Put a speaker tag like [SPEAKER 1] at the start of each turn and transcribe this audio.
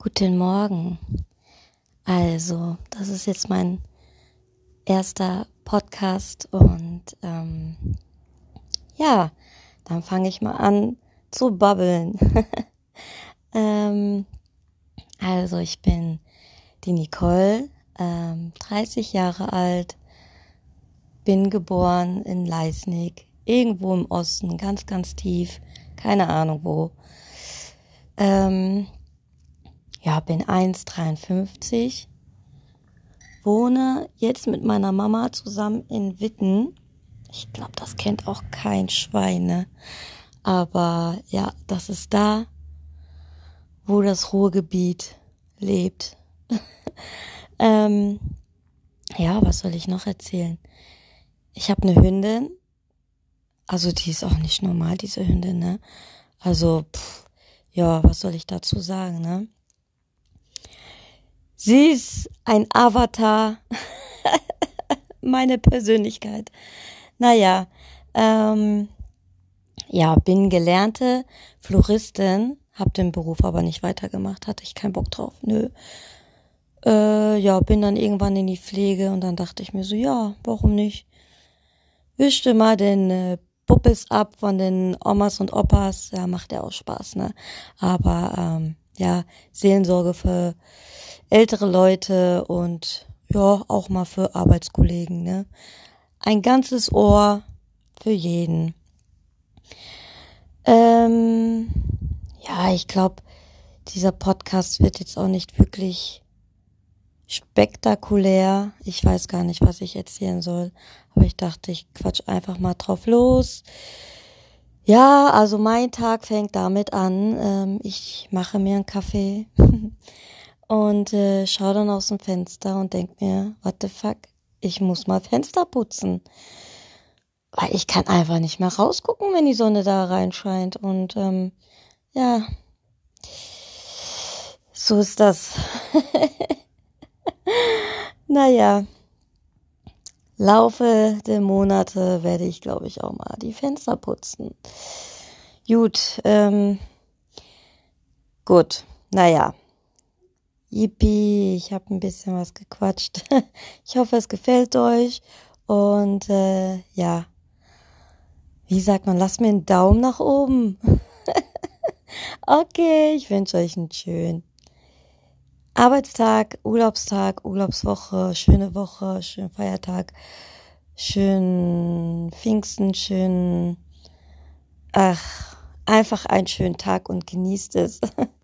[SPEAKER 1] Guten Morgen. Also, das ist jetzt mein erster Podcast und ähm, ja, dann fange ich mal an zu babbeln. ähm, also, ich bin die Nicole, ähm, 30 Jahre alt, bin geboren in Leisnig, irgendwo im Osten, ganz, ganz tief, keine Ahnung wo. Ähm, ja, bin 1,53, wohne jetzt mit meiner Mama zusammen in Witten. Ich glaube, das kennt auch kein Schwein, ne? Aber ja, das ist da, wo das Ruhrgebiet lebt. ähm, ja, was soll ich noch erzählen? Ich habe eine Hündin. Also die ist auch nicht normal, diese Hündin, ne? Also, pff, ja, was soll ich dazu sagen, ne? Sie ist ein Avatar, meine Persönlichkeit. Naja, ähm, ja, bin gelernte Floristin, hab den Beruf aber nicht weitergemacht, hatte ich keinen Bock drauf, nö. Äh, ja, bin dann irgendwann in die Pflege und dann dachte ich mir so, ja, warum nicht? Wischte mal den äh, Puppes ab von den Omas und Opas, ja, macht ja auch Spaß, ne? Aber ähm, ja, Seelensorge für ältere Leute und ja, auch mal für Arbeitskollegen, ne? Ein ganzes Ohr für jeden. Ähm, ja, ich glaube, dieser Podcast wird jetzt auch nicht wirklich spektakulär. Ich weiß gar nicht, was ich erzählen soll, aber ich dachte, ich quatsch einfach mal drauf los. Ja, also mein Tag fängt damit an. Ähm, ich mache mir einen Kaffee und äh, schaue dann aus dem Fenster und denk mir, what the fuck, ich muss mal Fenster putzen. Weil ich kann einfach nicht mehr rausgucken, wenn die Sonne da reinscheint. Und ähm, ja, so ist das. naja, Laufe der Monate werde ich, glaube ich, auch mal die Fenster putzen. Gut, ähm, gut, naja. Yippie, ich habe ein bisschen was gequatscht. Ich hoffe, es gefällt euch. Und äh, ja, wie sagt man, lasst mir einen Daumen nach oben. okay, ich wünsche euch einen schönen Arbeitstag, Urlaubstag, Urlaubswoche, schöne Woche, schönen Feiertag, schönen Pfingsten, schönen, ach, einfach einen schönen Tag und genießt es.